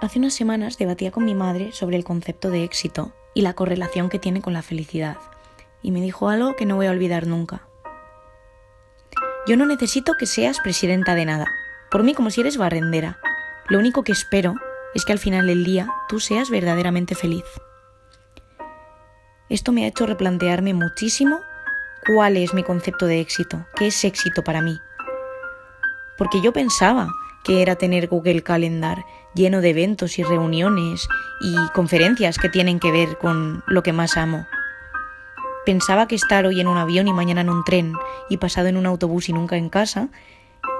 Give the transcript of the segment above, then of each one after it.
Hace unas semanas debatía con mi madre sobre el concepto de éxito y la correlación que tiene con la felicidad, y me dijo algo que no voy a olvidar nunca. Yo no necesito que seas presidenta de nada, por mí como si eres barrendera. Lo único que espero es que al final del día tú seas verdaderamente feliz. Esto me ha hecho replantearme muchísimo cuál es mi concepto de éxito, qué es éxito para mí. Porque yo pensaba que era tener Google Calendar lleno de eventos y reuniones y conferencias que tienen que ver con lo que más amo. Pensaba que estar hoy en un avión y mañana en un tren y pasado en un autobús y nunca en casa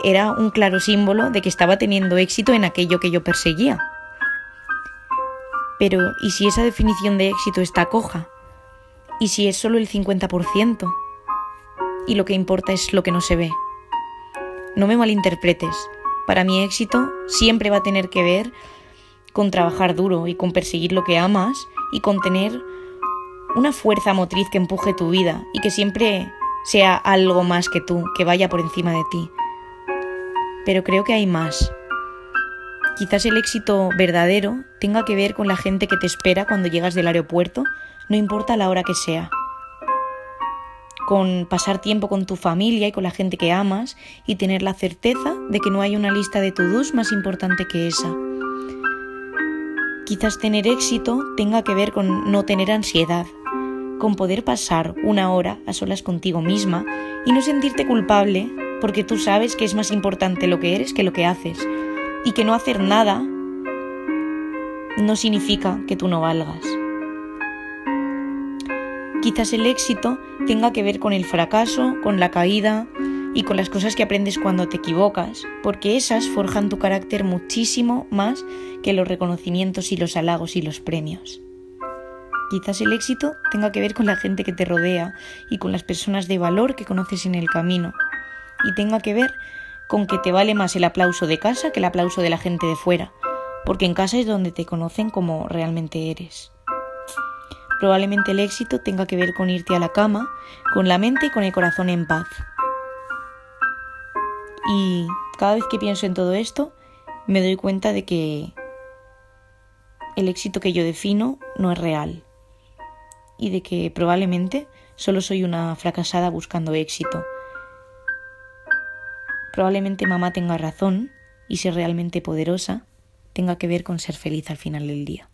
era un claro símbolo de que estaba teniendo éxito en aquello que yo perseguía. Pero, ¿y si esa definición de éxito está coja? ¿Y si es solo el 50%? Y lo que importa es lo que no se ve. No me malinterpretes, para mi éxito siempre va a tener que ver con trabajar duro y con perseguir lo que amas y con tener una fuerza motriz que empuje tu vida y que siempre sea algo más que tú, que vaya por encima de ti. Pero creo que hay más. Quizás el éxito verdadero tenga que ver con la gente que te espera cuando llegas del aeropuerto, no importa la hora que sea con pasar tiempo con tu familia y con la gente que amas y tener la certeza de que no hay una lista de to-dos más importante que esa. Quizás tener éxito tenga que ver con no tener ansiedad, con poder pasar una hora a solas contigo misma y no sentirte culpable porque tú sabes que es más importante lo que eres que lo que haces y que no hacer nada no significa que tú no valgas. Quizás el éxito tenga que ver con el fracaso, con la caída y con las cosas que aprendes cuando te equivocas, porque esas forjan tu carácter muchísimo más que los reconocimientos y los halagos y los premios. Quizás el éxito tenga que ver con la gente que te rodea y con las personas de valor que conoces en el camino, y tenga que ver con que te vale más el aplauso de casa que el aplauso de la gente de fuera, porque en casa es donde te conocen como realmente eres. Probablemente el éxito tenga que ver con irte a la cama, con la mente y con el corazón en paz. Y cada vez que pienso en todo esto, me doy cuenta de que el éxito que yo defino no es real y de que probablemente solo soy una fracasada buscando éxito. Probablemente mamá tenga razón y ser realmente poderosa tenga que ver con ser feliz al final del día.